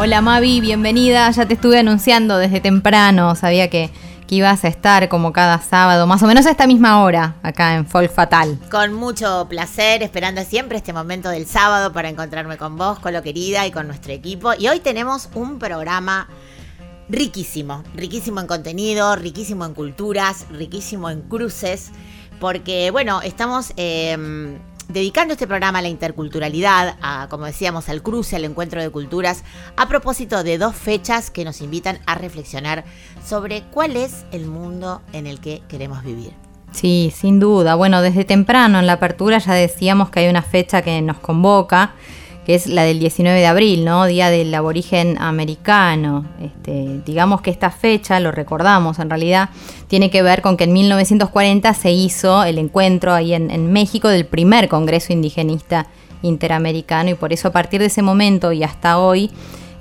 Hola Mavi, bienvenida. Ya te estuve anunciando desde temprano. Sabía que, ibas a estar como cada sábado, más o menos a esta misma hora, acá en Folk Fatal. Con mucho placer, esperando siempre este momento del sábado para encontrarme con vos, con lo querida y con nuestro equipo. Y hoy tenemos un programa riquísimo, riquísimo en contenido, riquísimo en culturas, riquísimo en cruces, porque bueno, estamos eh, dedicando este programa a la interculturalidad, a, como decíamos, al cruce, al encuentro de culturas, a propósito de dos fechas que nos invitan a reflexionar sobre cuál es el mundo en el que queremos vivir. Sí, sin duda. Bueno, desde temprano en la apertura ya decíamos que hay una fecha que nos convoca, que es la del 19 de abril, ¿no? Día del aborigen americano. Este, digamos que esta fecha, lo recordamos en realidad, tiene que ver con que en 1940 se hizo el encuentro ahí en, en México del primer Congreso Indigenista Interamericano y por eso a partir de ese momento y hasta hoy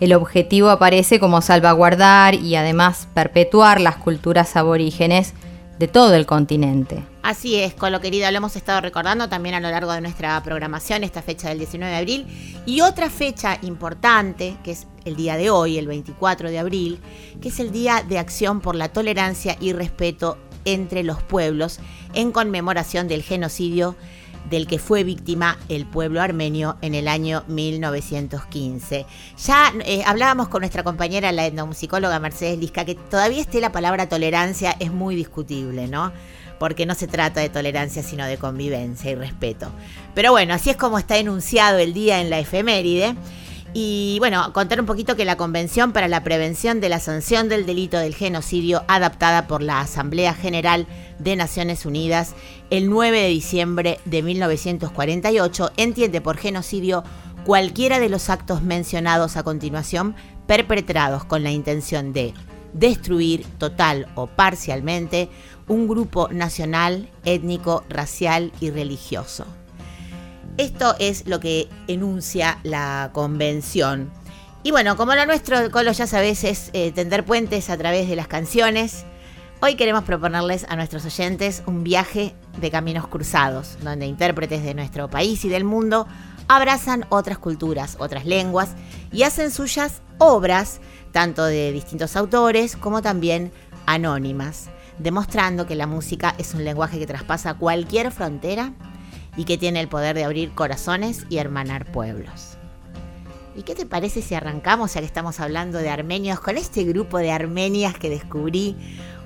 el objetivo aparece como salvaguardar y además perpetuar las culturas aborígenes de todo el continente. Así es, con lo querido, lo hemos estado recordando también a lo largo de nuestra programación, esta fecha del 19 de abril. Y otra fecha importante, que es el día de hoy, el 24 de abril, que es el Día de Acción por la Tolerancia y Respeto entre los Pueblos, en conmemoración del genocidio del que fue víctima el pueblo armenio en el año 1915. Ya eh, hablábamos con nuestra compañera, la etnomusicóloga Mercedes Lisca, que todavía esté la palabra tolerancia es muy discutible, ¿no? Porque no se trata de tolerancia, sino de convivencia y respeto. Pero bueno, así es como está enunciado el día en la efeméride. Y bueno, contar un poquito que la Convención para la Prevención de la Sanción del Delito del Genocidio, adaptada por la Asamblea General de Naciones Unidas el 9 de diciembre de 1948, entiende por genocidio cualquiera de los actos mencionados a continuación perpetrados con la intención de destruir total o parcialmente un grupo nacional, étnico, racial y religioso. Esto es lo que enuncia la convención. Y bueno, como lo nuestro, Colo, ya sabes, es eh, tender puentes a través de las canciones. Hoy queremos proponerles a nuestros oyentes un viaje de caminos cruzados, donde intérpretes de nuestro país y del mundo abrazan otras culturas, otras lenguas y hacen suyas obras, tanto de distintos autores como también anónimas, demostrando que la música es un lenguaje que traspasa cualquier frontera y que tiene el poder de abrir corazones y hermanar pueblos. ¿Y qué te parece si arrancamos, ya que estamos hablando de armenios, con este grupo de armenias que descubrí?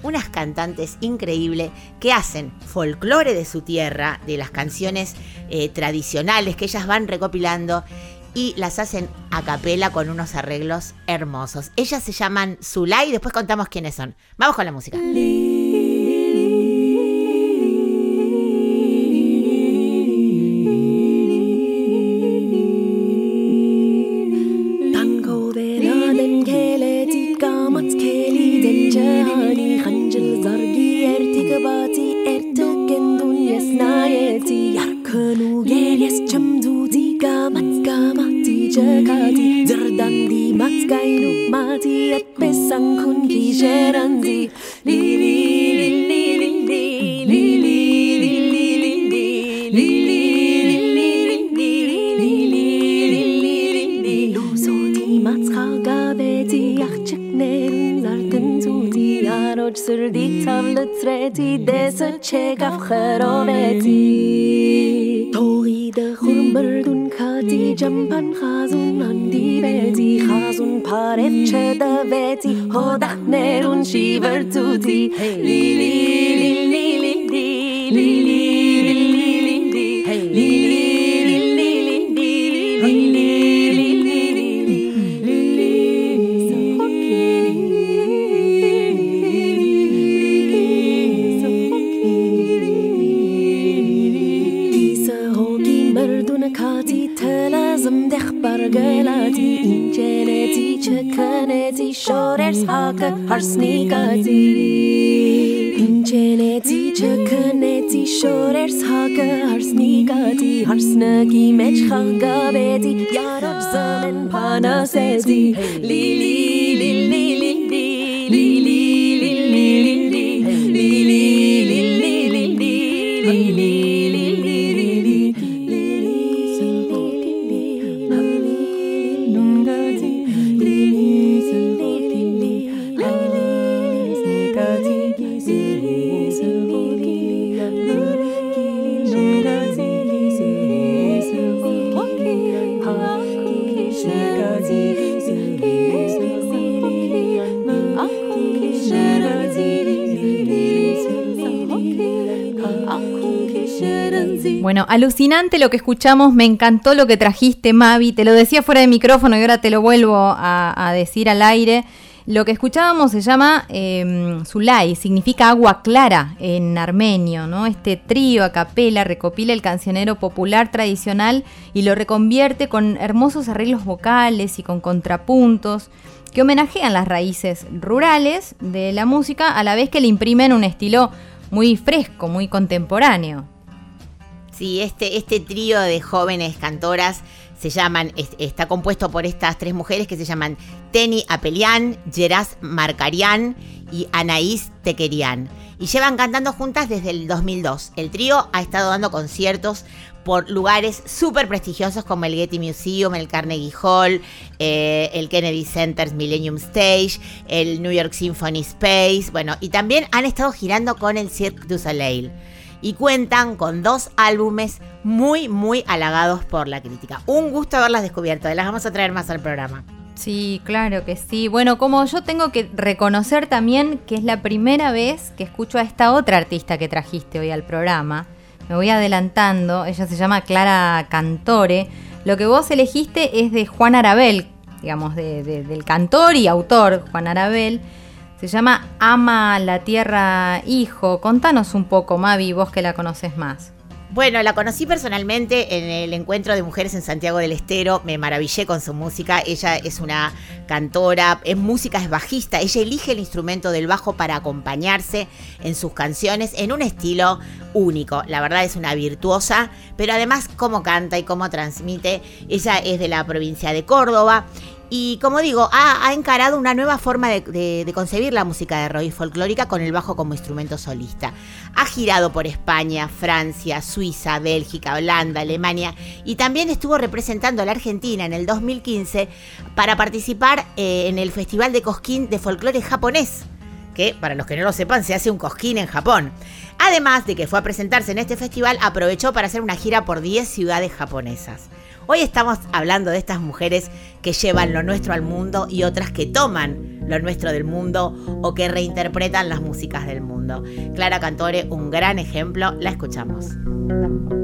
Unas cantantes increíbles que hacen folclore de su tierra, de las canciones eh, tradicionales que ellas van recopilando y las hacen a capela con unos arreglos hermosos. Ellas se llaman Zulay y después contamos quiénes son. Vamos con la música. Tangoveranın alucinante lo que escuchamos, me encantó lo que trajiste, Mavi, te lo decía fuera de micrófono y ahora te lo vuelvo a, decir al aire. Lo que escuchábamos se llama eh, Zulay, significa agua clara en armenio, ¿no? Este trío a capela recopila el cancionero popular tradicional y lo reconvierte con hermosos arreglos vocales y con contrapuntos que homenajean las raíces rurales de la música a la vez que le imprimen un estilo muy fresco, muy contemporáneo. Sí, este, este trío de jóvenes cantoras se llaman, es- está compuesto por estas tres mujeres que se llaman Teni Apelian, Geraz Marcarian y Anaís Tequerian. Y llevan cantando juntas desde el 2002. El trío ha estado dando conciertos por lugares súper prestigiosos como el Getty Museum, el Carnegie Hall, eh, el Kennedy Center's Millennium Stage, el New York Symphony Space, bueno, y también han estado girando con el Cirque du Soleil y cuentan con dos álbumes muy, muy halagados por la crítica. Un gusto haberlas descubierto, las vamos a traer más al programa. Sí, claro que sí. Bueno, como yo tengo que reconocer también que es la primera vez que escucho a esta otra artista que trajiste hoy al programa. Me voy adelantando, ella se llama Clara Cantore. Lo que vos elegiste es de Juan Arabel, digamos, de- de- del cantor y autor Juan Arabel. Se llama Ama la Tierra Hijo. Contanos un poco, Mavi, vos que la conoces más. Bueno, la conocí personalmente en el encuentro de mujeres en Santiago del Estero, me maravillé con su música, ella es una cantora, es música, es bajista, ella elige el instrumento del bajo para acompañarse en sus canciones en un estilo único, la verdad es una virtuosa, pero además cómo canta y cómo transmite, ella es de la provincia de Córdoba y como digo, ha, encarado una nueva forma de, concebir la música de rock y folclórica con el bajo como instrumento solista. Ha girado por España, Francia, Suiza, Bélgica, Holanda, Alemania y también estuvo representando a la Argentina en el 2015 para participar eh, en el Festival de Cosquín de Folclore Japonés que para los que no lo sepan se hace un cosquín en Japón. Además de que fue a presentarse en este festival, aprovechó para hacer una gira por 10 ciudades japonesas. Hoy estamos hablando de estas mujeres que llevan lo nuestro al mundo y otras que toman lo nuestro del mundo o que reinterpretan las músicas del mundo. Clara Cantore, un gran ejemplo, la escuchamos.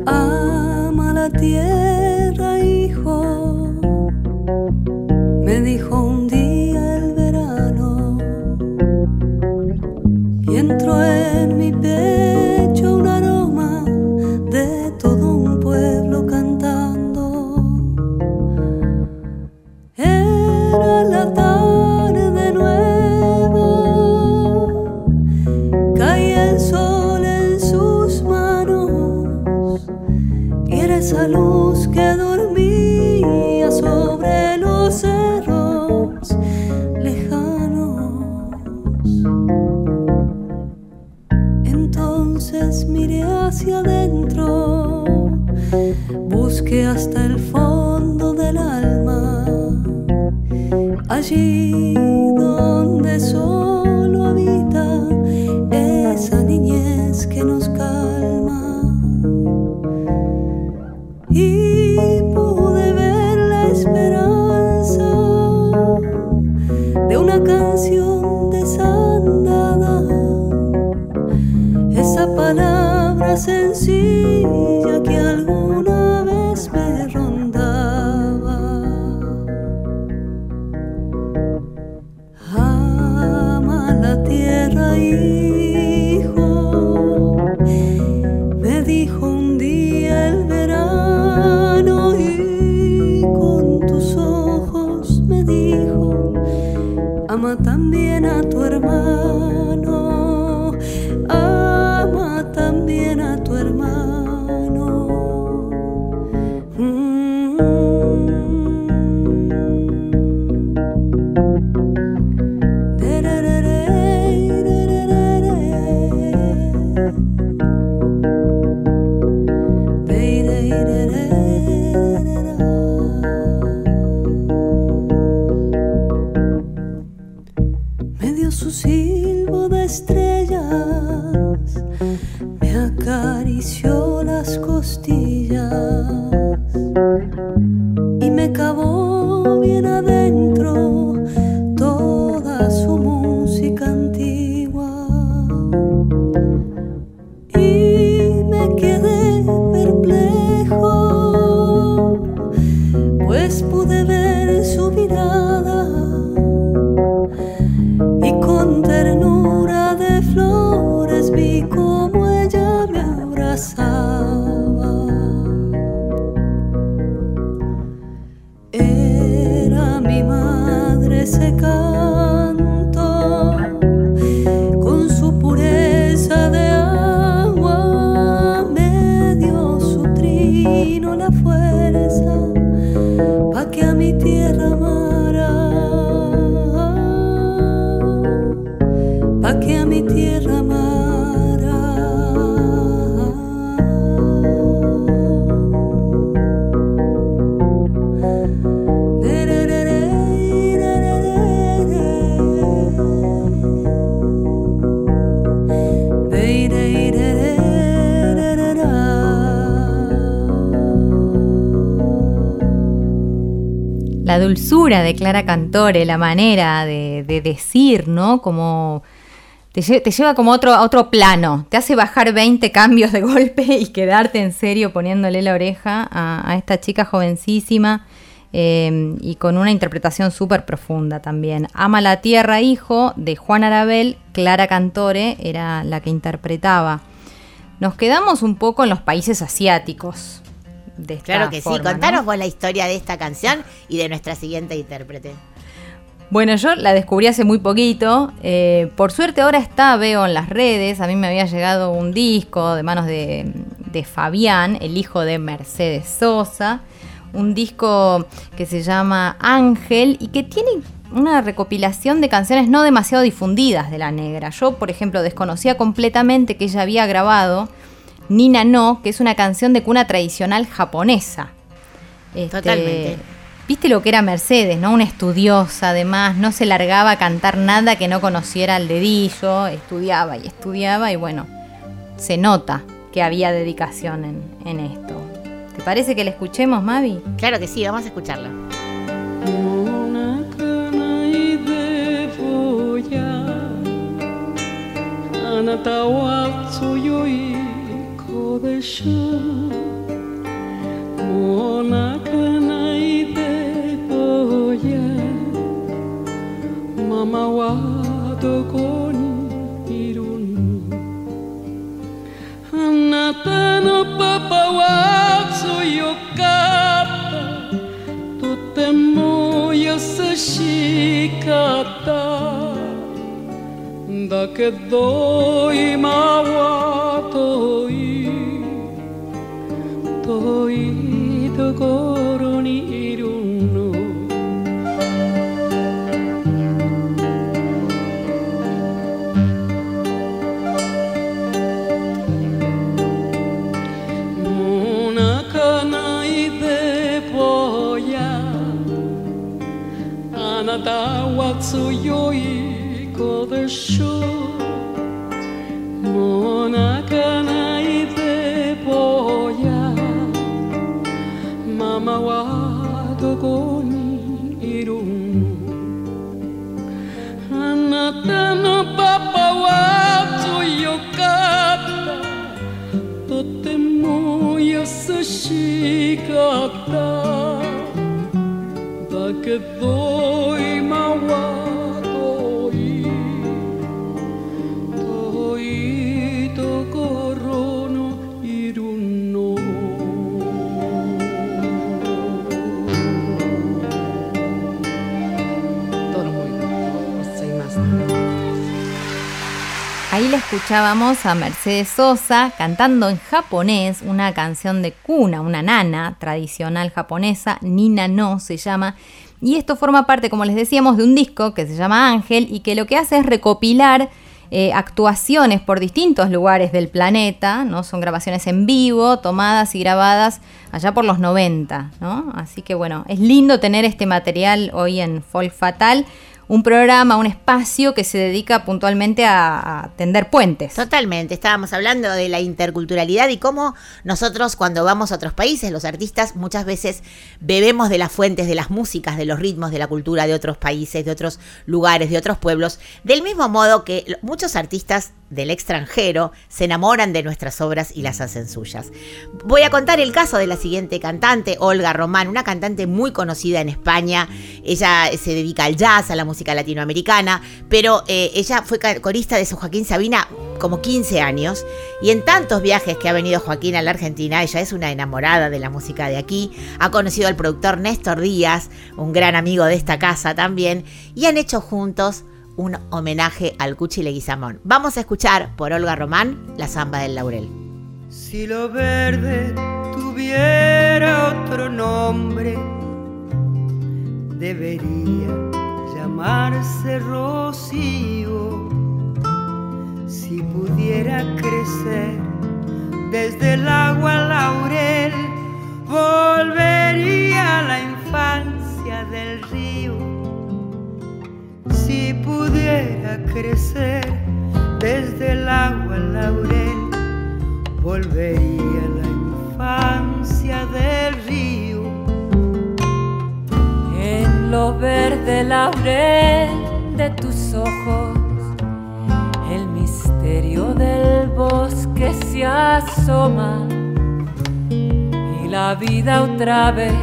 Ama la tierra, hijo, me dijo un día el verano. Y entró en mi pecho busqué hasta el fondo del alma, allí donde solo habita madre de Clara Cantore, la manera de, de decir, ¿no? Como te, lle- te lleva como a otro, otro plano, te hace bajar 20 cambios de golpe y quedarte en serio poniéndole la oreja a, esta chica jovencísima eh, y con una interpretación súper profunda también. Ama la tierra, hijo, de Juan Arabel, Clara Cantore era la que interpretaba. Nos quedamos un poco en los países asiáticos. De esta Claro que sí. forma, ¿no? Contanos vos la historia de esta canción y de nuestra siguiente intérprete. Bueno, yo la descubrí hace muy poquito. eh, por suerte ahora está, veo en las redes. A mí me había llegado un disco de manos de, de Fabián, el hijo de Mercedes Sosa. Un disco que se llama Ángel y que tiene una recopilación de canciones no demasiado difundidas de la negra. Yo, por ejemplo, desconocía completamente que ella había grabado Nina No, que es una canción de cuna tradicional japonesa. Este, Totalmente. Viste lo que era Mercedes, ¿no? Una estudiosa, además, no se largaba a cantar nada que no conociera el dedillo, estudiaba y estudiaba y bueno, se nota que había dedicación en, en esto. ¿Te parece que la escuchemos, Mavi? Claro que sí, vamos a escucharla. obeșan Monaca înainte coia Mama oa toconi irunu Anatano papa oatsu yokata Totemo yasashikata Dacă doi m-au atot 遠いところにいるの。もう泣かないでぼや。あなたは強い子でしょも Africa ahí le escuchábamos a Mercedes Sosa cantando en japonés una canción de cuna, una nana tradicional japonesa, Nina no se llama. Y esto forma parte, como les decíamos, de un disco que se llama Ángel y que lo que hace es recopilar eh, actuaciones por distintos lugares del planeta, ¿no? Son grabaciones en vivo, tomadas y grabadas allá por los 90, ¿no? Así que bueno, es lindo tener este material hoy en Folk Fatal, un programa, un espacio que se dedica puntualmente a, tender puentes. Totalmente, estábamos hablando de la interculturalidad y cómo nosotros cuando vamos a otros países, los artistas muchas veces bebemos de las fuentes de las músicas, de los ritmos, de la cultura de otros países, de otros lugares, de otros pueblos, del mismo modo que muchos artistas del extranjero se enamoran de nuestras obras y las hacen suyas. Voy a contar el caso de la siguiente cantante, Olga Román, una cantante muy conocida en España. Ella se dedica al jazz, a la música latinoamericana, pero eh, ella fue corista de San Joaquín Sabina como 15 años y en tantos viajes que ha venido Joaquín a la Argentina, ella es una enamorada de la música de aquí, ha conocido al productor Néstor Díaz, un gran amigo de esta casa también, y han hecho juntos un homenaje al Cuchi Leguizamón. Vamos a escuchar por Olga Román la samba del laurel. Si lo verde tuviera otro nombre, debería llamarse rocío. Si pudiera crecer desde el agua laurel, volvería a la infancia del río. Si pudiera crecer desde el agua laurel, volvería a la verde laurel de tus ojos, el misterio del bosque se asoma y la vida otra vez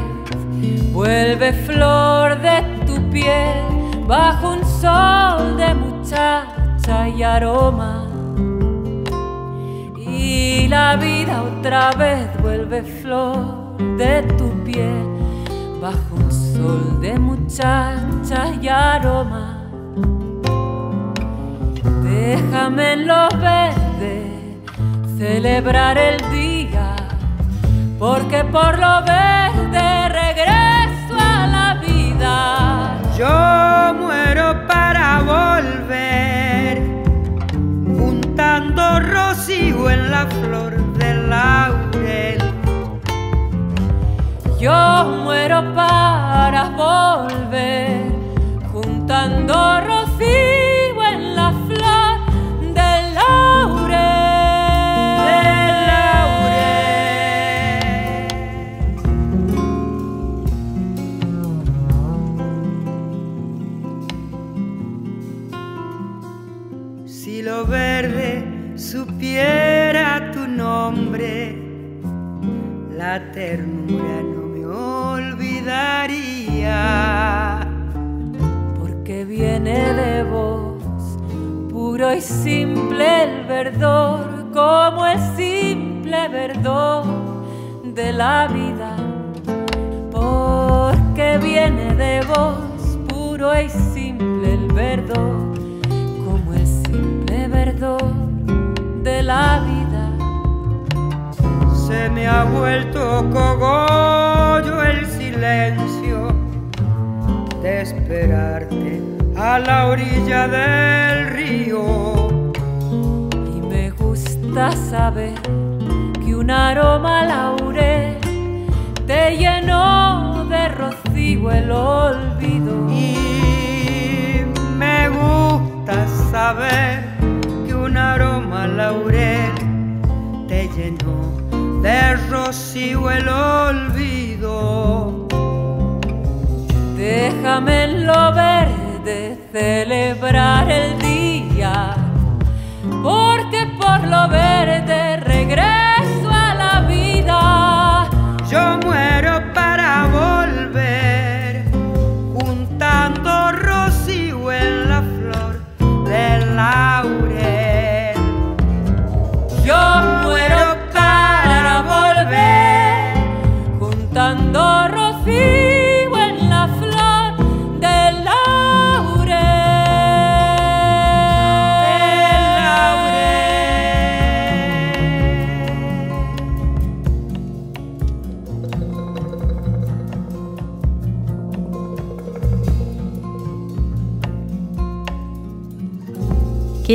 vuelve flor de tu piel bajo un sol de muchacha y aroma. Y la vida otra vez vuelve flor de tu piel bajo sol de muchacha y aroma. Déjame en lo verde celebrar el día, porque por lo verde regreso a la vida. Yo muero para volver, juntando rocío en la flor del laurel. Yo muero para volver, juntando rocío en la flor del laurel. Del laurel. Si lo verde supiera tu nombre, la ternura porque viene de vos, puro y simple el verdor, como el simple verdor de la vida. Porque viene de vos, puro y simple el verdor, como el simple verdor de la vida. Se me ha vuelto cogollo el silencio de esperarte a la orilla del río. Y me gusta saber que un aroma laurel te llenó de rocío el olvido. Y me gusta saber que un aroma laurel te llenó de rocío el olvido. Déjame en lo verde celebrar el día, porque por lo verde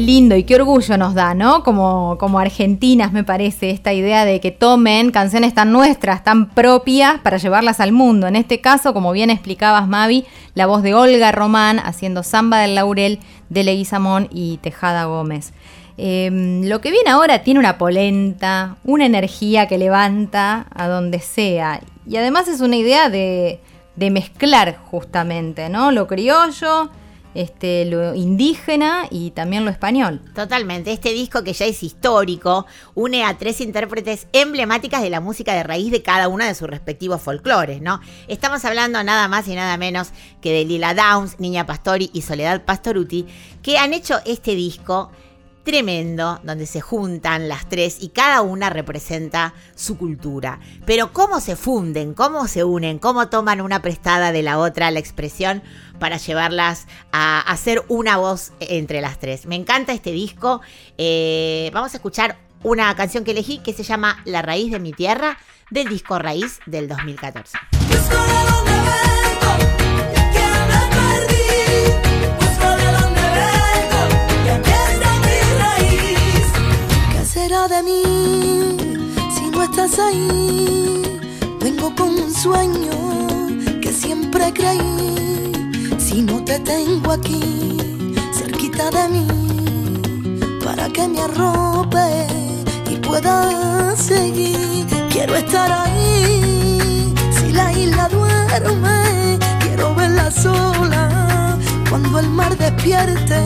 Lindo y qué orgullo nos da, ¿no? Como, como argentinas, me parece, esta idea de que tomen canciones tan nuestras, tan propias, para llevarlas al mundo. En este caso, como bien explicabas, Mavi, la voz de Olga Román haciendo Samba del Laurel de Leguizamón y Tejada Gómez. Eh, lo que viene ahora tiene una polenta, una energía que levanta a donde sea. Y además es una idea de, de mezclar justamente, ¿no? Lo criollo, este, lo indígena y también lo español. Totalmente. Este disco que ya es histórico une a tres intérpretes emblemáticas de la música de raíz de cada una de sus respectivos folclores, ¿no? Estamos hablando nada más y nada menos que de Lila Downs, Niña Pastori y Soledad Pastoruti, que han hecho este disco tremendo, donde se juntan las tres y cada una representa su cultura. Pero cómo se funden, cómo se unen, cómo toman una prestada de la otra la expresión para llevarlas a hacer una voz entre las tres. Me encanta este disco. Eh, vamos a escuchar una canción que elegí que se llama La raíz de mi tierra del disco Raíz del 2014. ¿Qué será de mí si no estás ahí? Vengo con un sueño que siempre creí. Si no te tengo aquí, cerquita de mí, para que me arrope y pueda seguir. Quiero estar ahí. Si la isla duerme, quiero verla sola. Cuando el mar despierte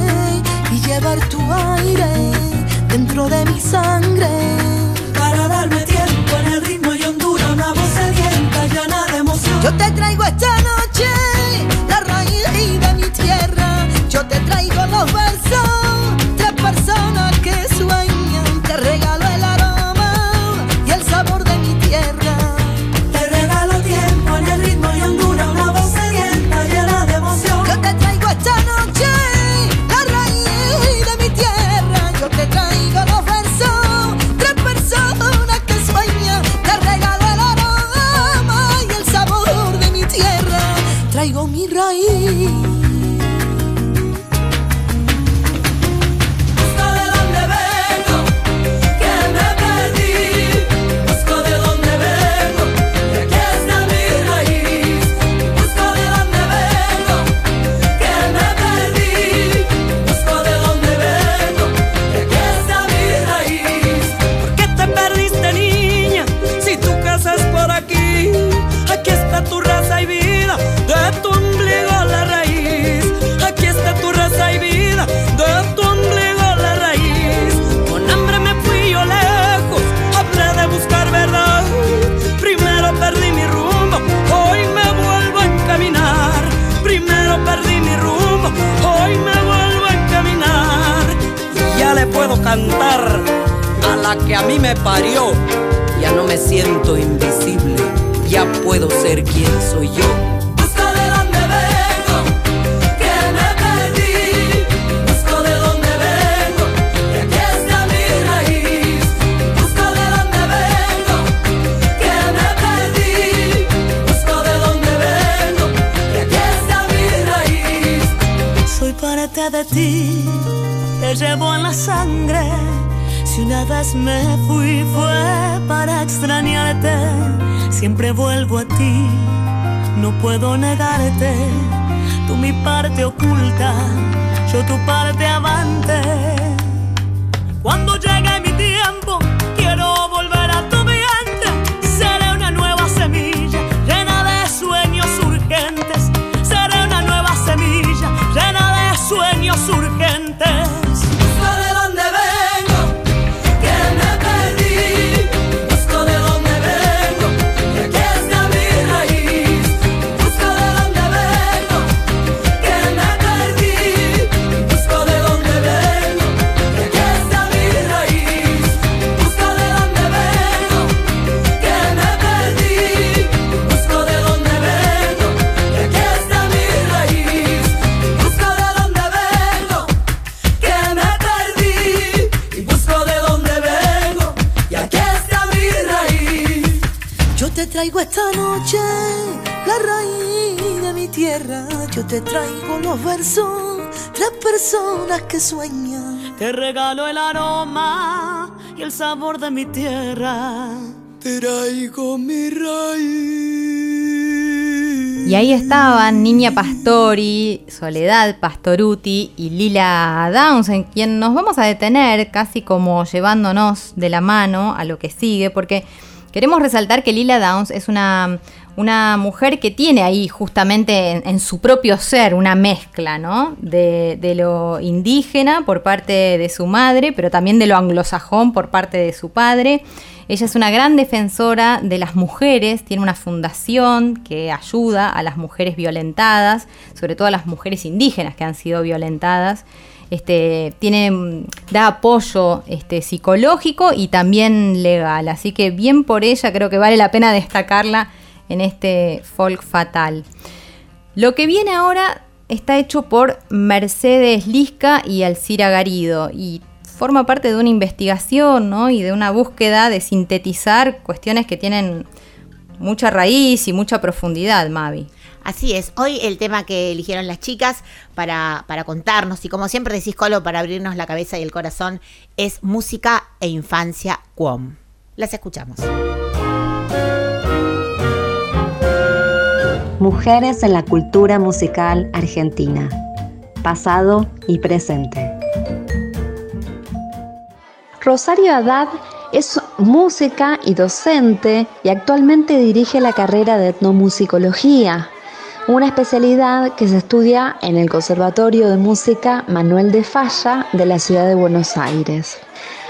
y llevar tu aire dentro de mi sangre. Para darme tiempo en el ritmo y hondura, una voz sedienta llena de emoción. Yo te traigo esta noche la raíz de mi tierra. Yo te traigo los versos, te traigo los versos, tres personas que sueñan. Te regalo el aroma y el sabor de mi tierra. Traigo mi raíz. Y ahí estaban Niña Pastori, Soledad Pastoruti y Lila Downs, en quien nos vamos a detener casi como llevándonos de la mano a lo que sigue, porque queremos resaltar que Lila Downs es una, una mujer que tiene ahí justamente en, su propio ser una mezcla, ¿no? De, de lo indígena por parte de su madre, pero también de lo anglosajón por parte de su padre. Ella es una gran defensora de las mujeres, tiene una fundación que ayuda a las mujeres violentadas, sobre todo a las mujeres indígenas que han sido violentadas. Este, tiene, da apoyo este, psicológico y también legal, así que bien por ella, creo que vale la pena destacarla en este folk fatal. Lo que viene ahora está hecho por Mercedes Lisca y Alcira Garido y forma parte de una investigación ¿no? y de una búsqueda de sintetizar cuestiones que tienen mucha raíz y mucha profundidad, Mavi. Así es, hoy el tema que eligieron las chicas para, para contarnos, y como siempre decís, Colo, para abrirnos la cabeza y el corazón, es música e infancia Cuom. Las escuchamos. Mujeres en la cultura musical argentina. Pasado y presente. Rosario Haddad es música y docente y actualmente dirige la carrera de etnomusicología, una especialidad que se estudia en el Conservatorio de Música Manuel de Falla de la ciudad de Buenos Aires.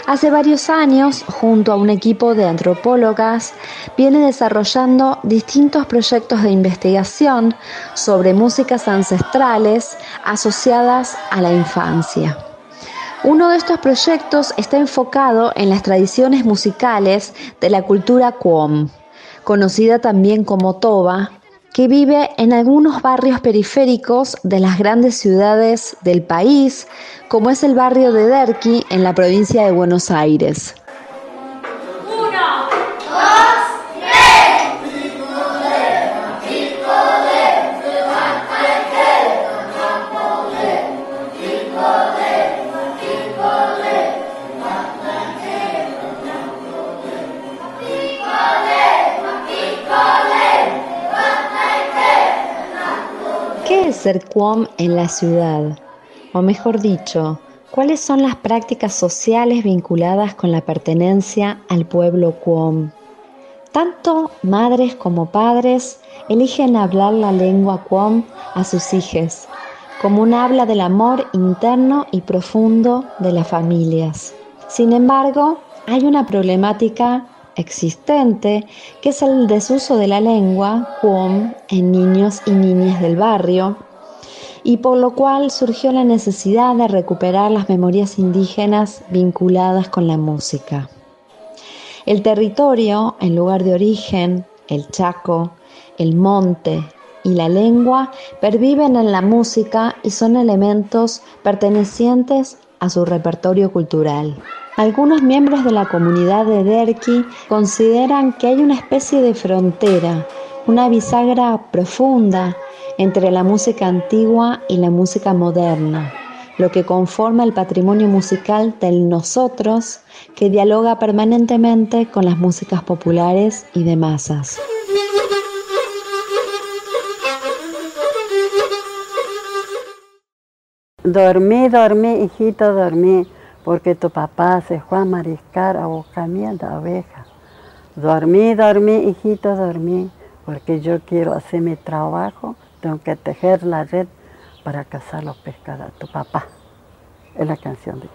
Hace varios años, junto a un equipo de antropólogas, viene desarrollando distintos proyectos de investigación sobre músicas ancestrales asociadas a la infancia. Uno de estos proyectos está enfocado en las tradiciones musicales de la cultura Cuom, conocida también como Toba, que vive en algunos barrios periféricos de las grandes ciudades del país, como es el barrio de Derqui en la provincia de Buenos Aires. ¿Qué es ser Cuom en la ciudad? O mejor dicho, ¿cuáles son las prácticas sociales vinculadas con la pertenencia al pueblo Cuom? Tanto madres como padres eligen hablar la lengua Cuom a sus hijos, como un habla del amor interno y profundo de las familias. Sin embargo, hay una problemática existente, que es el desuso de la lengua Cuom en niños y niñas del barrio, y por lo cual surgió la necesidad de recuperar las memorias indígenas vinculadas con la música. El territorio, el lugar de origen, el chaco, el monte y la lengua perviven en la música y son elementos pertenecientes a su repertorio cultural. Algunos miembros de la comunidad de Derqui consideran que hay una especie de frontera, una bisagra profunda entre la música antigua y la música moderna, lo que conforma el patrimonio musical del nosotros que dialoga permanentemente con las músicas populares y de masas. Dormí, dormí, hijito, dormí, porque tu papá se fue a mariscar a buscamiel de oveja. Dormí, dormí, hijito, dormí, porque yo quiero hacer mi trabajo, tengo que tejer la red para cazar los pescados. Tu papá. Es la canción de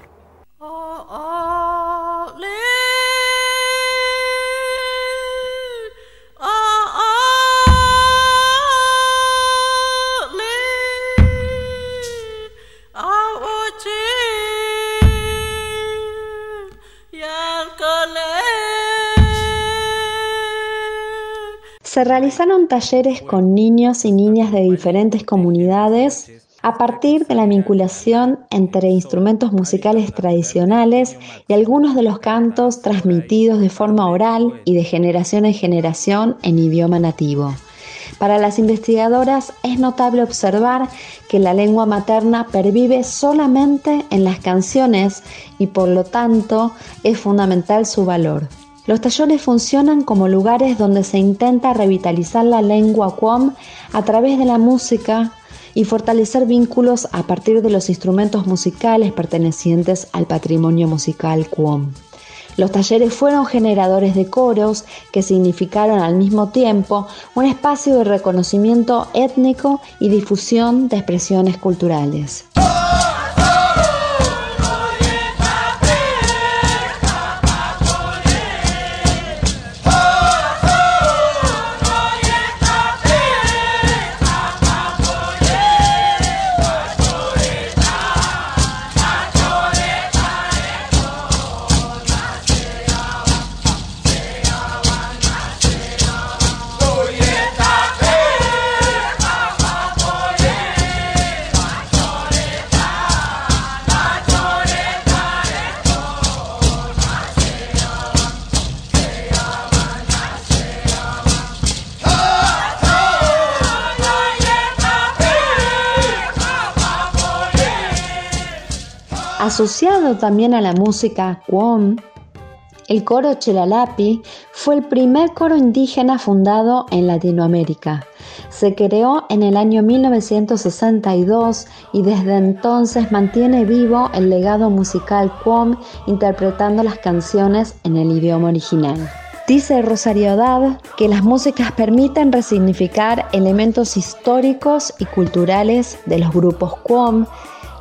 Se realizaron talleres con niños y niñas de diferentes comunidades a partir de la vinculación entre instrumentos musicales tradicionales y algunos de los cantos transmitidos de forma oral y de generación en generación en idioma nativo. Para las investigadoras es notable observar que la lengua materna pervive solamente en las canciones y por lo tanto es fundamental su valor. Los talleres funcionan como lugares donde se intenta revitalizar la lengua Quom a través de la música y fortalecer vínculos a partir de los instrumentos musicales pertenecientes al patrimonio musical Quom. Los talleres fueron generadores de coros que significaron al mismo tiempo un espacio de reconocimiento étnico y difusión de expresiones culturales. Asociado también a la música Quom, el coro Chelalapi fue el primer coro indígena fundado en Latinoamérica. Se creó en el año 1962 y desde entonces mantiene vivo el legado musical Quom interpretando las canciones en el idioma original. Dice Rosario Dad que las músicas permiten resignificar elementos históricos y culturales de los grupos Quom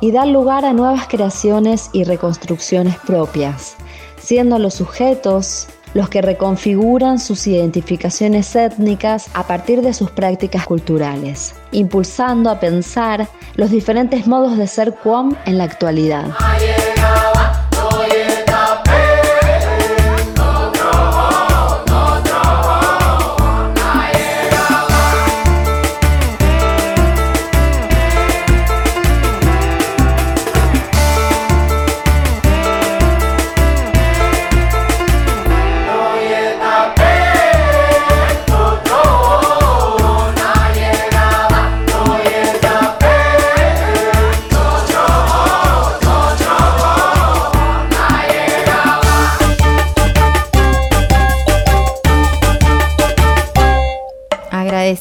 y dar lugar a nuevas creaciones y reconstrucciones propias, siendo los sujetos los que reconfiguran sus identificaciones étnicas a partir de sus prácticas culturales, impulsando a pensar los diferentes modos de ser Quom en la actualidad.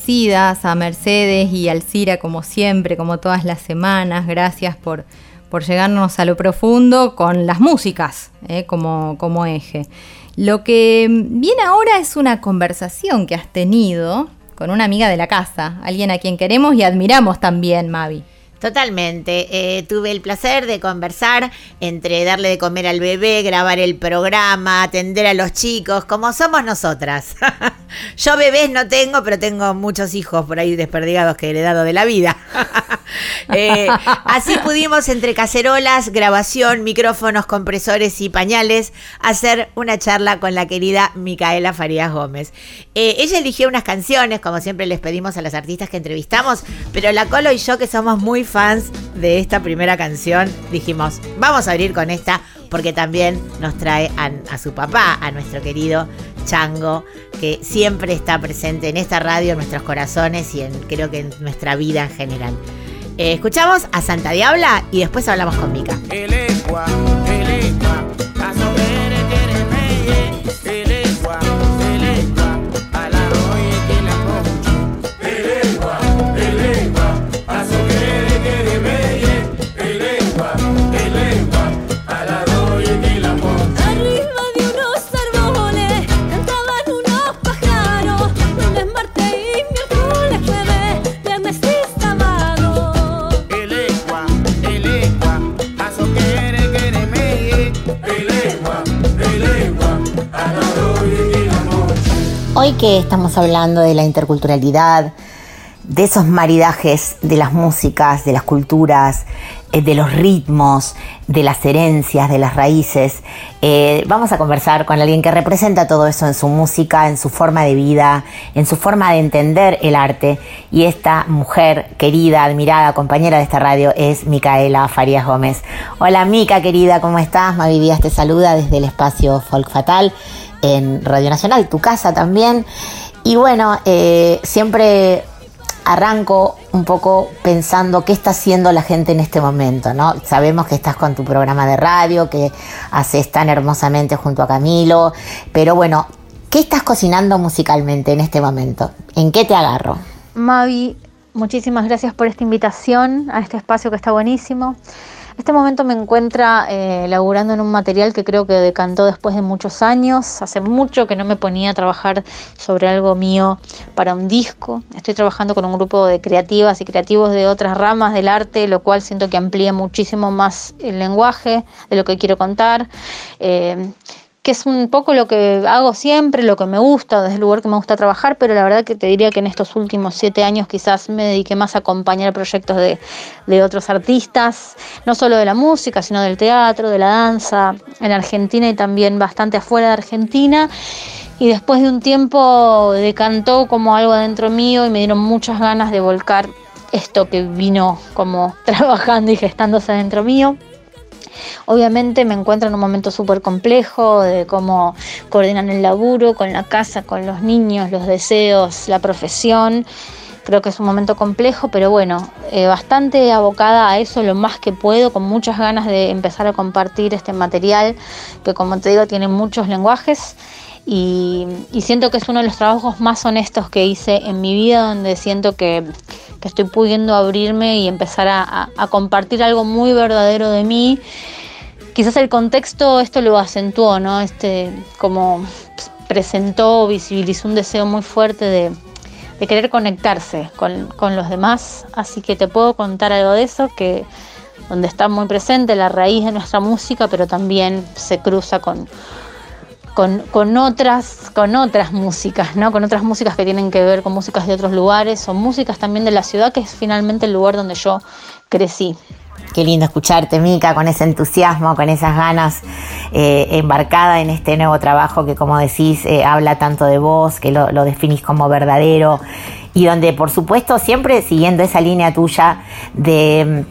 A Mercedes y Alcira como siempre, como todas las semanas. Gracias por, por llegarnos a lo profundo con las músicas eh, como, como eje. Lo que viene ahora es una conversación que has tenido con una amiga de la casa, alguien a quien queremos y admiramos también, Mavi. Totalmente. Eh, tuve el placer de conversar entre darle de comer al bebé, grabar el programa, atender a los chicos, como somos nosotras. Yo bebés no tengo, pero tengo muchos hijos por ahí desperdigados que he heredado de la vida. Eh, así pudimos entre cacerolas, grabación, micrófonos, compresores y pañales hacer una charla con la querida Micaela Farías Gómez. Eh, ella eligió unas canciones, como siempre les pedimos a las artistas que entrevistamos, pero la Colo y yo que somos muy fans de esta primera canción, dijimos, vamos a abrir con esta porque también nos trae a, su papá, a nuestro querido Chango, que siempre está presente en esta radio, en nuestros corazones y en creo que en nuestra vida en general. Eh, escuchamos a Santa Diabla y después hablamos con Mica. Que estamos hablando de la interculturalidad, de esos maridajes de las músicas, de las culturas, eh, de los ritmos, de las herencias, de las raíces, eh, vamos a conversar con alguien que representa todo eso en su música, en su forma de vida, en su forma de entender el arte. Y esta mujer querida, admirada, compañera de esta radio es Micaela Farías Gómez. Hola Mica, querida, ¿cómo estás? Mavi Díaz te saluda desde el espacio Folk Fatal en Radio Nacional, tu casa también. Y bueno, eh, siempre arranco un poco pensando qué está haciendo la gente en este momento, ¿no? Sabemos que estás con tu programa de radio, que haces tan hermosamente junto a Camilo, pero bueno, ¿qué estás cocinando musicalmente en este momento? ¿En qué te agarro? Mavi, muchísimas gracias por esta invitación a este espacio que está buenísimo. Este momento me encuentra eh, laburando en un material que creo que decantó después de muchos años. Hace mucho que no me ponía a trabajar sobre algo mío para un disco. Estoy trabajando con un grupo de creativas y creativos de otras ramas del arte, lo cual siento que amplía muchísimo más el lenguaje de lo que quiero contar. Eh, que es un poco lo que hago siempre, lo que me gusta, desde el lugar que me gusta trabajar, pero la verdad que te diría que en estos últimos siete años quizás me dediqué más a acompañar proyectos de, de otros artistas, no solo de la música, sino del teatro, de la danza, en Argentina y también bastante afuera de Argentina. Y después de un tiempo decantó como algo adentro mío y me dieron muchas ganas de volcar esto que vino como trabajando y gestándose adentro mío. Obviamente me encuentro en un momento súper complejo de cómo coordinan el laburo con la casa, con los niños, los deseos, la profesión. Creo que es un momento complejo, pero bueno, eh, bastante abocada a eso lo más que puedo, con muchas ganas de empezar a compartir este material que como te digo tiene muchos lenguajes y, siento que es uno de los trabajos más honestos que hice en mi vida, donde siento que, que estoy pudiendo abrirme y empezar a, compartir algo muy verdadero de mí. Quizás el contexto esto lo acentuó, ¿no? Este, como presentó, visibilizó un deseo muy fuerte de, de querer conectarse con, con los demás. Así que te puedo contar algo de eso, que donde está muy presente la raíz de nuestra música, pero también se cruza con, con, con otras, con otras músicas, ¿no? Con otras músicas que tienen que ver con músicas de otros lugares, o músicas también de la ciudad, que es finalmente el lugar donde yo crecí. Qué lindo escucharte, Mica, con ese entusiasmo, con esas ganas eh, embarcada en este nuevo trabajo que, como decís, eh, habla tanto de vos, que lo, lo definís como verdadero y donde, por supuesto, siempre siguiendo esa línea tuya de,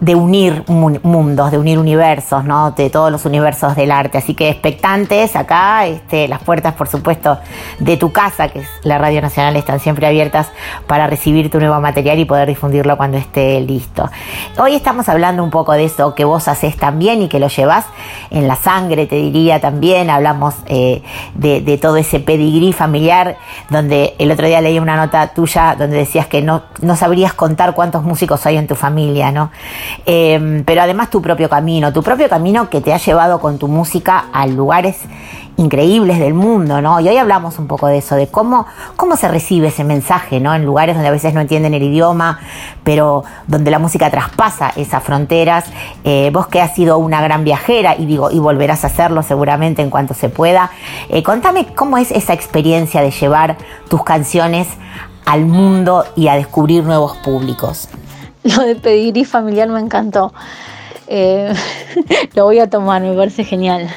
de unir mun- mundos, de unir universos, ¿no? De todos los universos del arte. Así que expectantes acá, este, las puertas, por supuesto, de tu casa, que es la Radio Nacional, están siempre abiertas para recibir tu nuevo material y poder difundirlo cuando esté listo. Hoy estamos hablando un poco de eso que vos haces también y que lo llevas en la sangre, te diría también. Hablamos eh, de, de todo ese pedigrí familiar, donde el otro día leí una nota tuya donde decías que no, no sabrías contar cuántos músicos hay en tu familia, ¿no? Eh, pero además tu propio camino, tu propio camino que te ha llevado con tu música a lugares increíbles del mundo, ¿no? Y hoy hablamos un poco de eso, de cómo, cómo se recibe ese mensaje, ¿no? En lugares donde a veces no entienden el idioma, pero donde la música traspasa esas fronteras. Eh, vos que has sido una gran viajera y digo, y volverás a hacerlo seguramente en cuanto se pueda. Eh, contame cómo es esa experiencia de llevar tus canciones al mundo y a descubrir nuevos públicos. Lo de pedigrí familiar me encantó. Eh, lo voy a tomar, me parece genial.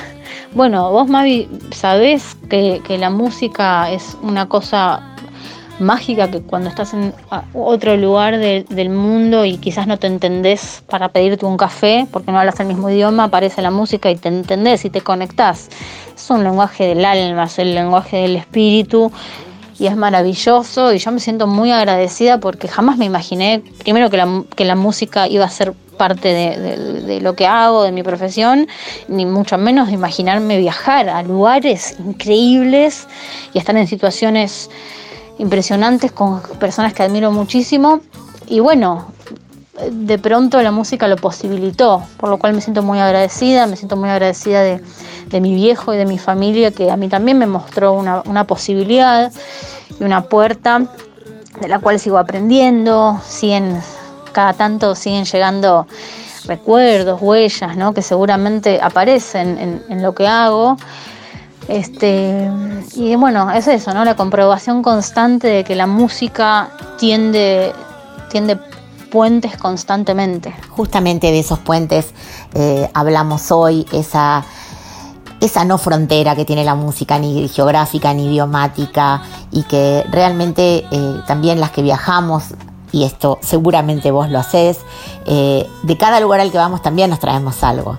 Bueno, vos, Mavi, sabés que, que la música es una cosa mágica que cuando estás en otro lugar de- del mundo y quizás no te entendés para pedirte un café porque no hablas el mismo idioma, aparece la música y te entendés y te conectás. Es un lenguaje del alma, es el lenguaje del espíritu y es maravilloso y yo me siento muy agradecida porque jamás me imaginé, primero que la, que la música iba a ser parte de, de- de lo que hago, de mi profesión, ni mucho menos imaginarme viajar a lugares increíbles y estar en situaciones impresionantes con personas que admiro muchísimo. Y bueno, de pronto la música lo posibilitó, por lo cual me siento muy agradecida, me siento muy agradecida de, de mi viejo y de mi familia que a mí también me mostró una, una posibilidad y una puerta de la cual sigo aprendiendo, siguen, cada tanto siguen llegando recuerdos, huellas, ¿no? que seguramente aparecen en, lo que hago. Este, y bueno, es eso, ¿no? La comprobación constante de que la música tiende, tiende puentes constantemente. Justamente de esos puentes eh, hablamos hoy, esa, esa no frontera que tiene la música, ni geográfica, ni idiomática, y que realmente eh, también las que viajamos, y esto seguramente vos lo hacés, eh, de cada lugar al que vamos también nos traemos algo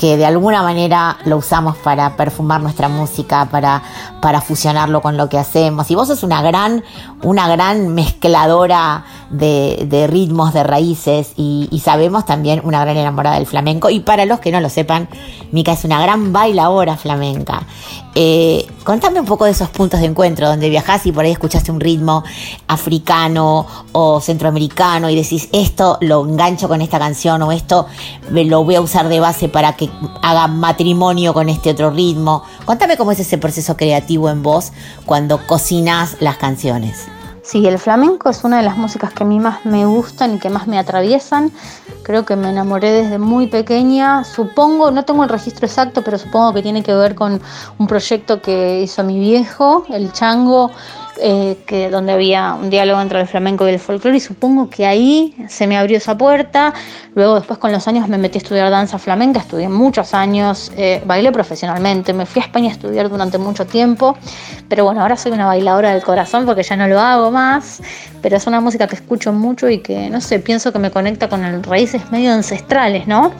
que de alguna manera lo usamos para perfumar nuestra música, para, para fusionarlo con lo que hacemos. Y vos sos una gran, una gran mezcladora de, ritmos, de raíces, y, sabemos también una gran enamorada del flamenco. Y para los que no lo sepan, Mica es una gran bailadora flamenca. Eh, contame un poco de esos puntos de encuentro donde viajás y por ahí escuchaste un ritmo africano o centroamericano y decís esto lo engancho con esta canción o esto lo voy a usar de base para que haga matrimonio con este otro ritmo. Contame cómo es ese proceso creativo en vos cuando cocinas las canciones. Sí, el flamenco es una de las músicas que a mí más me gustan y que más me atraviesan. Creo que me enamoré desde muy pequeña. Supongo, no tengo el registro exacto, pero supongo que tiene que ver con un proyecto que hizo mi viejo, el Chango, eh, que, donde había un diálogo entre el flamenco y el folclore y supongo que ahí se me abrió esa puerta. Luego después con los años me metí a estudiar danza flamenca, estudié muchos años, eh, bailé profesionalmente, me fui a España a estudiar durante mucho tiempo, pero bueno, ahora soy una bailadora del corazón porque ya no lo hago más, pero es una música que escucho mucho y que, no sé, pienso que me conecta con el- raíces medio ancestrales, ¿no?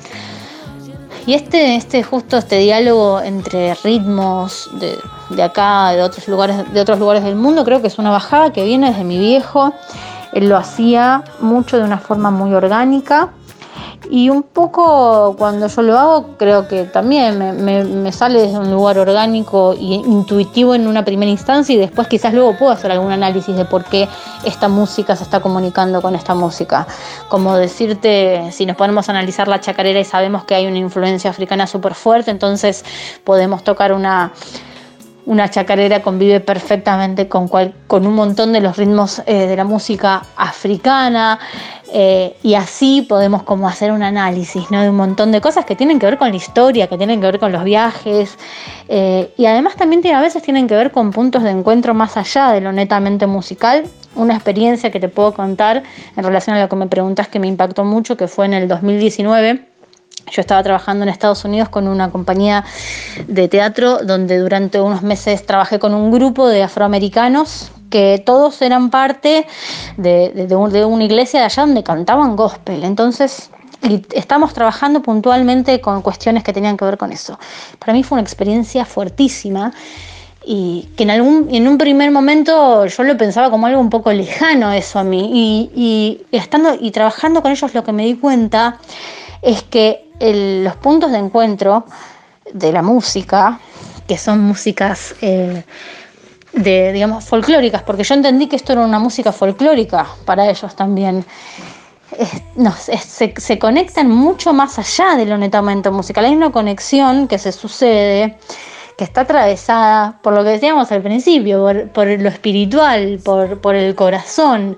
Y este, este justo este diálogo entre ritmos de, de acá, de otros lugares, de otros lugares del mundo, creo que es una bajada que viene desde mi viejo. Él lo hacía mucho de una forma muy orgánica. Y un poco cuando yo lo hago, creo que también me, sale desde un lugar orgánico e intuitivo en una primera instancia y después quizás luego puedo hacer algún análisis de por qué esta música se está comunicando con esta música. Como decirte, si nos ponemos a analizar la chacarera y sabemos que hay una influencia africana súper fuerte, entonces podemos tocar una, una chacarera convive perfectamente con, cual- con un montón de los ritmos eh, de la música africana eh, y así podemos como hacer un análisis ¿no? de un montón de cosas que tienen que ver con la historia, que tienen que ver con los viajes eh, y además también a veces tienen que ver con puntos de encuentro más allá de lo netamente musical. Una experiencia que te puedo contar en relación a lo que me preguntas que me impactó mucho, que fue en el 2019. Yo estaba trabajando en Estados Unidos con una compañía de teatro donde durante unos meses trabajé con un grupo de afroamericanos que todos eran parte de, de- de un- de una iglesia de allá donde cantaban gospel. Entonces, y estamos trabajando puntualmente con cuestiones que tenían que ver con eso. Para mí fue una experiencia fuertísima y que en algún en un primer momento yo lo pensaba como algo un poco lejano eso a mí y estando y trabajando con ellos lo que me di cuenta es que los puntos de encuentro de la música que son músicas eh, de digamos folclóricas porque yo entendí que esto era una música folclórica para ellos también no, se, se conectan mucho más allá de lo netamente musical. Hay una conexión que se sucede, que está atravesada por lo que decíamos al principio, por, por lo espiritual, por, por el corazón,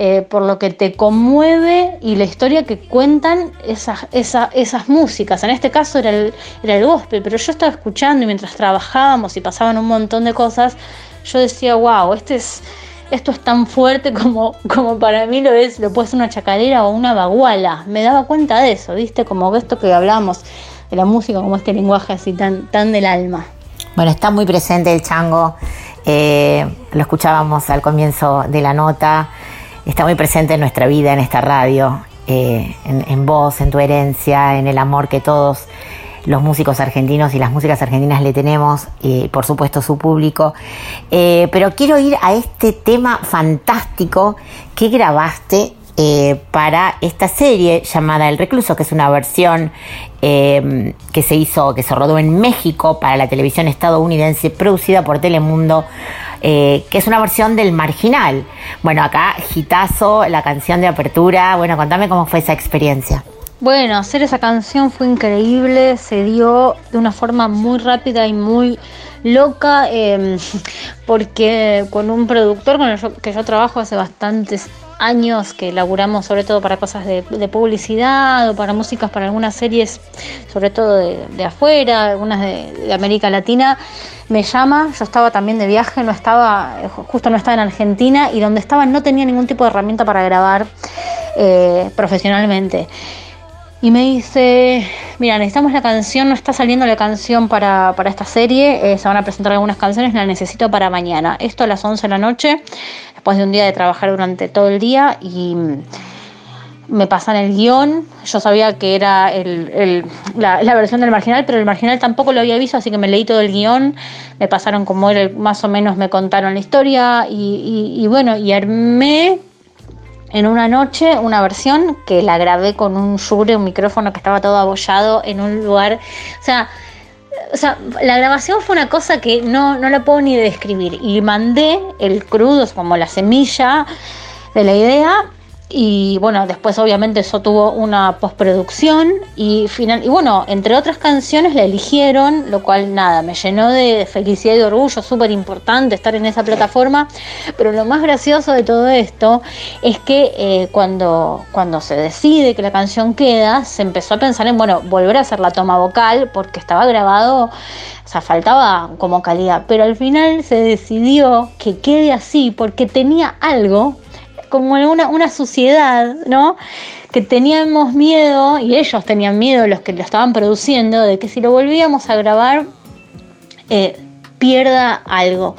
eh, por lo que te conmueve y la historia que cuentan esas, esa- esas músicas. En este caso era el, era el gospel, pero yo estaba escuchando y mientras trabajábamos y pasaban un montón de cosas, yo decía, wow, este es esto es tan fuerte como, como para mí lo es, lo puede ser una chacarera o una baguala. Me daba cuenta de eso, ¿viste? Como esto que hablamos de la música, como este lenguaje así tan, tan del alma. Bueno, está muy presente el chango, eh, lo escuchábamos al comienzo de la nota, está muy presente en nuestra vida, en esta radio, eh, en, en vos, en tu herencia, en el amor que todos los músicos argentinos y las músicas argentinas le tenemos, y por supuesto su público. Eh, pero quiero ir a este tema fantástico que grabaste eh, para esta serie llamada El Recluso, que es una versión que se hizo, que se rodó en México para la televisión estadounidense, producida por Telemundo, eh, que es una versión del Marginal. Bueno, acá, Gitazo, la canción de apertura. Bueno, contame cómo fue esa experiencia. Bueno, hacer esa canción fue increíble, se dio de una forma muy rápida y muy loca, eh, porque con un productor con el que yo trabajo hace bastantes años, que laburamos sobre todo para cosas de, publicidad o para músicas para algunas series, sobre todo de, de afuera, algunas de, de América Latina, me llama, yo estaba también de viaje, no estaba, justo no estaba en Argentina y donde estaba no tenía ningún tipo de herramienta para grabar eh, profesionalmente. Y me dice, mira, necesitamos la canción, no está saliendo la canción para, para esta serie, eh, se van a presentar algunas canciones, la necesito para mañana. Esto a las 11 de la noche, después de un día de trabajar durante todo el día y me pasan el guion. Yo sabía que era el- la, versión del marginal, pero el marginal tampoco lo había visto, así que me leí todo el guion. Me pasaron como era, más o menos me contaron la historia y, y- y bueno, y armé en una noche una versión que la grabé con un Shure, un micrófono que estaba todo abollado en un lugar. O sea, o sea, la grabación fue una cosa que no, no la puedo ni describir. Y mandé el crudo, como la semilla de la idea. Y bueno, después obviamente eso tuvo una postproducción y final y bueno, entre otras canciones la eligieron, lo cual nada, me llenó de felicidad y de orgullo, súper importante estar en esa plataforma. Pero lo más gracioso de todo esto es que eh, cuando, cuando se decide que la canción queda, se empezó a pensar en, bueno, volver a hacer la toma vocal porque estaba grabado, o sea, faltaba como calidad. Pero al final se decidió que quede así porque tenía algo como una, una suciedad, ¿no? Que teníamos miedo, y ellos tenían miedo, los que lo estaban produciendo, de que si lo volvíamos a grabar, eh, pierda algo.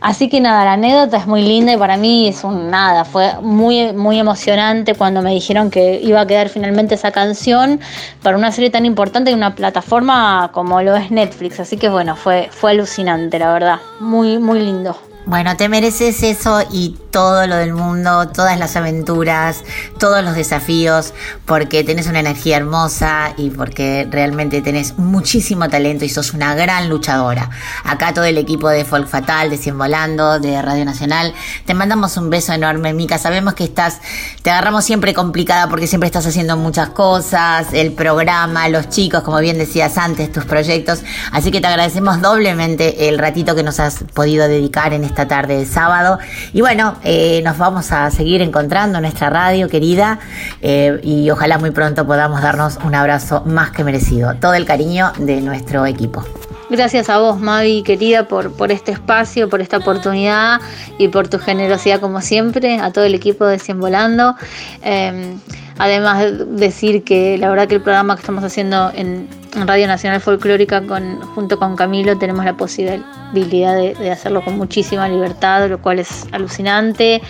Así que nada, la anécdota es muy linda y para mí es un nada, fue muy, muy emocionante cuando me dijeron que iba a quedar finalmente esa canción para una serie tan importante y una plataforma como lo es Netflix. Así que bueno, fue, fue alucinante, la verdad. Muy, muy lindo. Bueno, te mereces eso y todo lo del mundo, todas las aventuras, todos los desafíos, porque tenés una energía hermosa y porque realmente tenés muchísimo talento y sos una gran luchadora. Acá todo el equipo de Folk Fatal, de Cien Volando, de Radio Nacional, te mandamos un beso enorme, Mica. Sabemos que estás, te agarramos siempre complicada porque siempre estás haciendo muchas cosas, el programa, los chicos, como bien decías antes, tus proyectos. Así que te agradecemos doblemente el ratito que nos has podido dedicar en esta tarde de sábado. Y bueno, eh, nos vamos a seguir encontrando en nuestra radio querida eh, y ojalá muy pronto podamos darnos un abrazo más que merecido. Todo el cariño de nuestro equipo. Gracias a vos, Mavi, querida, por, por este espacio, por esta oportunidad y por tu generosidad como siempre, a todo el equipo de Cien Volando. Eh, además de decir que la verdad que el programa que estamos haciendo en, en Radio Nacional Folclórica con, junto con Camilo tenemos la posibilidad de, de hacerlo con muchísima libertad, lo cual es alucinante.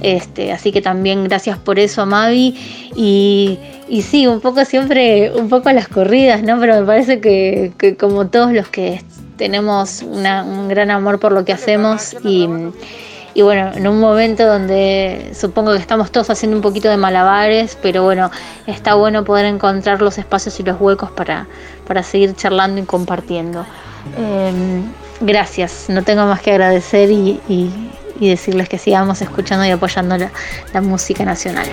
Este, así que también gracias por eso, Mavi. Y, y sí, un poco siempre, un poco a las corridas, ¿no? Pero me parece que, que como todos los que tenemos una- un gran amor por lo que hacemos y, y bueno, en un momento donde supongo que estamos todos haciendo un poquito de malabares, pero bueno, está bueno poder encontrar los espacios y los huecos para, para seguir charlando y compartiendo. Em, gracias, no tengo más que agradecer y, y- decirles que sigamos escuchando y apoyando la música nacional.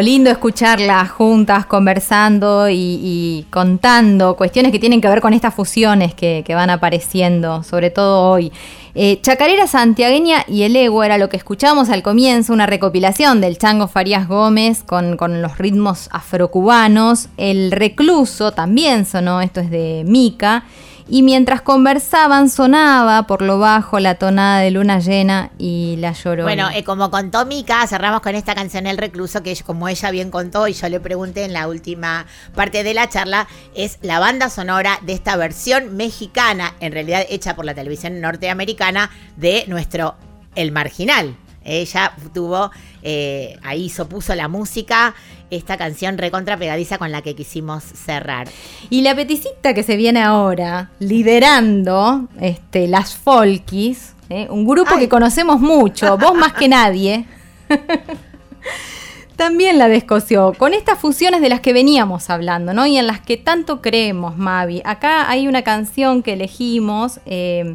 Lindo, escucharlas juntas, conversando y, contando cuestiones que tienen que ver con estas fusiones que, van apareciendo, sobre todo hoy. Eh, Chacarera Santiagueña y el Ego era lo que escuchábamos al comienzo, una recopilación del Chango Farías Gómez con, con los ritmos afrocubanos. El Recluso también sonó, esto es de Mica. Y mientras conversaban sonaba por lo bajo la tonada de luna llena y la llorona. Bueno, eh, como contó Mica, cerramos con esta canción El Recluso, que como ella bien contó y yo le pregunté en la última parte de la charla, es la banda sonora de esta versión mexicana, en realidad hecha por la televisión norteamericana, de nuestro El Marginal. Ella tuvo, eh, ahí hizo, puso la música, esta canción recontra pegadiza con la que quisimos cerrar. Y la peticita que se viene ahora, liderando este, las Folkis, ¿eh? un grupo que conocemos mucho, vos más que nadie, también la descoció, con estas fusiones de las que veníamos hablando, ¿no? Y en las que tanto creemos, Mavi. Acá hay una canción que elegimos. eh,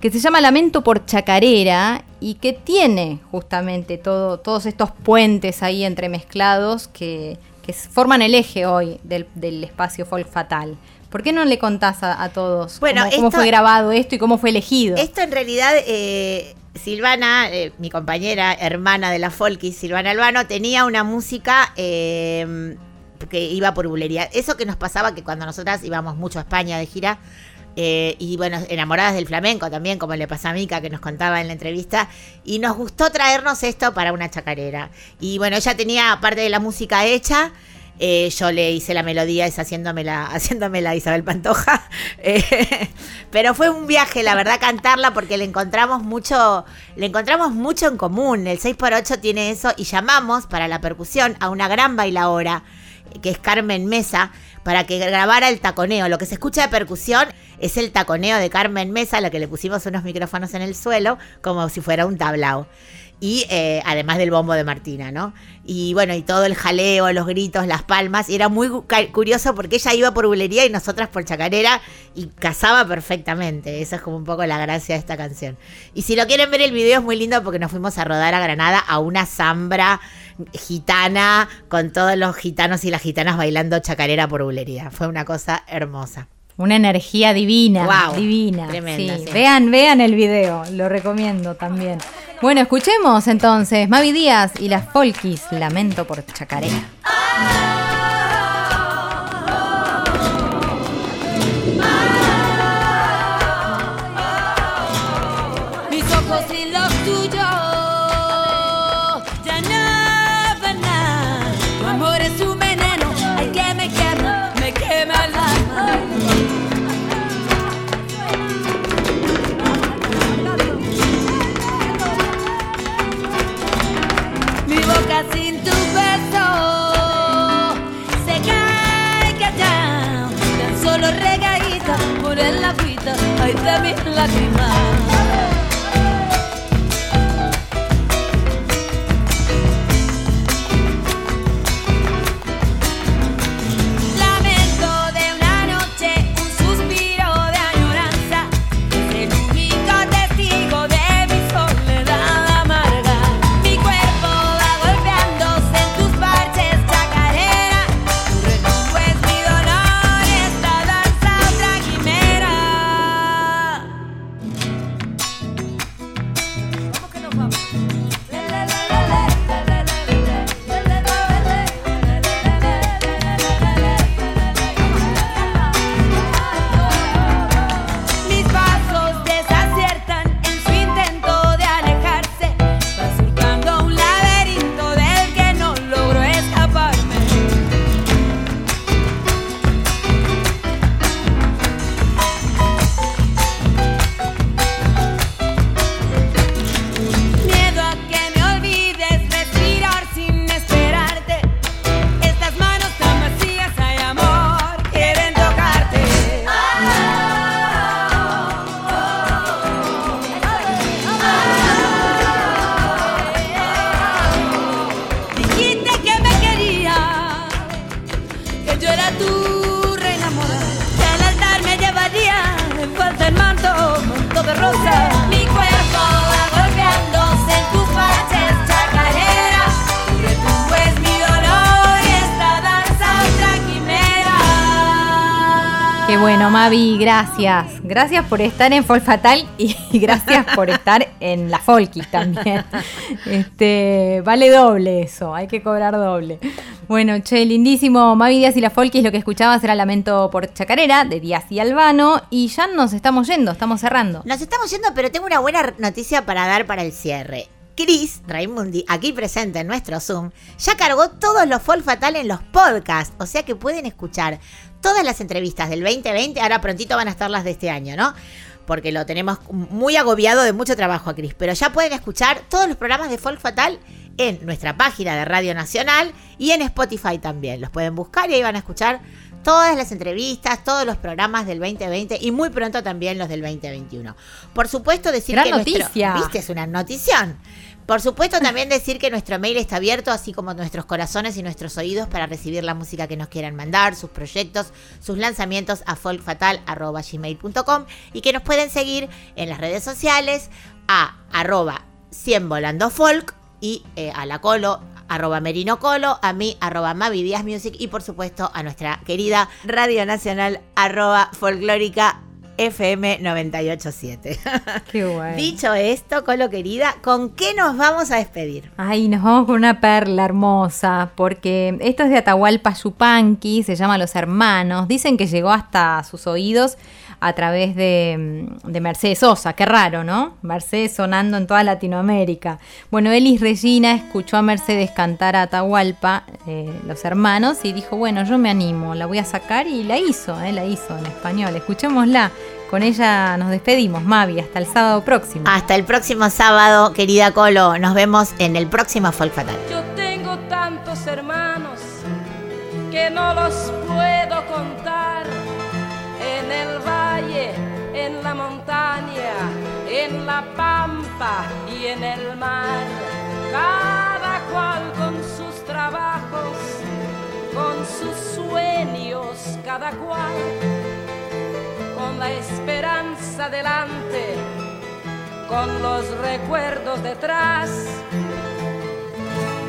que se llama Lamento por Chacarera y que tiene justamente todo, todos estos puentes ahí entremezclados que, que forman el eje hoy del, del espacio folk fatal. ¿Por qué no le contás a, a todos Bueno, cómo, cómo esto- fue grabado esto y cómo fue elegido? Esto en realidad, eh, Silvana, eh, mi compañera, hermana de la Folkis, Silvana Albano, tenía una música eh, que iba por bulería. Eso que nos pasaba que cuando nosotras íbamos mucho a España de gira, eh, y bueno, enamoradas del flamenco también, como le pasa a Mica, que nos contaba en la entrevista, y nos gustó traernos esto para una chacarera. Y bueno, ella tenía parte de la música hecha. eh, yo le hice la melodía, es haciéndomela, haciéndomela Isabel Pantoja. Eh, pero fue un viaje, la verdad, cantarla porque le encontramos mucho, le encontramos mucho en común. El 6x8 tiene eso y llamamos para la percusión a una gran bailadora que es Carmen Mesa, para que grabara el taconeo. Lo que se escucha de percusión es el taconeo de Carmen Mesa, a la que le pusimos unos micrófonos en el suelo, como si fuera un tablao. Y eh, además del bombo de Martina, ¿no? Y bueno, y todo el jaleo, los gritos, las palmas. Y era muy curioso porque ella iba por bulería y nosotras por chacarera y casaba perfectamente. Esa es como un poco la gracia de esta canción. Y si lo quieren ver, el video es muy lindo porque nos fuimos a rodar a Granada a una zambra gitana con todos los gitanos y las gitanas bailando chacarera por bulería. Fue una cosa hermosa. Una energía divina, Guau, divina. tremenda, sí. sí. Vean, vean el video, lo recomiendo también. Bueno, escuchemos entonces Mavi Díaz y las Folkis, Lamento por Chacarera. Mis lágrimas. Mavi, gracias. Gracias por estar en Folk Fatal y gracias por estar en la Folkis también. Este, vale doble eso, hay que cobrar doble. Bueno, che, lindísimo. Mavi Díaz y la Folkis, lo que escuchabas era Lamento por Chacarera, de Díaz y Albano. Y ya nos estamos yendo, estamos cerrando. Nos estamos yendo, pero tengo una buena noticia para dar para el cierre. Chris Raimundi, aquí presente en nuestro Zoom, ya cargó todos los Folk Fatal en los podcasts, o sea que pueden escuchar todas las entrevistas del 2020, ahora prontito van a estar las de este año, ¿no? Porque lo tenemos muy agobiado de mucho trabajo a Chris, pero ya pueden escuchar todos los programas de Folk Fatal en nuestra página de Radio Nacional y en Spotify también. Los pueden buscar y ahí van a escuchar todas las entrevistas, todos los programas del 2020 y muy pronto también los del 2021. Por supuesto decir Gran que nuestro- noticia. viste es una notición. Por supuesto también decir que nuestro mail está abierto, así como nuestros corazones y nuestros oídos para recibir la música que nos quieran mandar, sus proyectos, sus lanzamientos a folkfatal.gmail.com y que nos pueden seguir en las redes sociales a arroba 100 volando y eh, a la colo arroba merino colo, a mí arroba Mavi y por supuesto a nuestra querida Radio Nacional arroba folclórica FM 987. Qué bueno. Dicho esto, Colo querida, ¿con qué nos vamos a despedir? Ay, nos vamos con una perla hermosa, porque esto es de Atahualpa Yupanqui, se llama Los Hermanos. Dicen que llegó hasta sus oídos a través de, mm, de Mercedes Sosa, qué raro, ¿no? Mercedes sonando en toda Latinoamérica. Bueno, Elis Regina escuchó a Mercedes cantar a Atahualpa, eh, Los Hermanos, y dijo, bueno, yo me animo, la voy a sacar, y la hizo, eh, la hizo en español. Escuchémosla. Con ella nos despedimos, Mavi, hasta el sábado próximo. Hasta el próximo sábado, querida Colo. Nos vemos en el próximo Folk Fatal. Yo tengo tantos hermanos que no los puedo contar. En el valle, en la montaña, en la pampa y en el mar. Cada cual con sus trabajos, con sus sueños, cada cual con la esperanza delante, con los recuerdos detrás.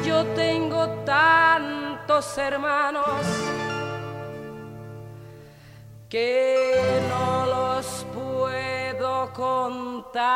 Yo tengo tantos hermanos que no los puedo contar.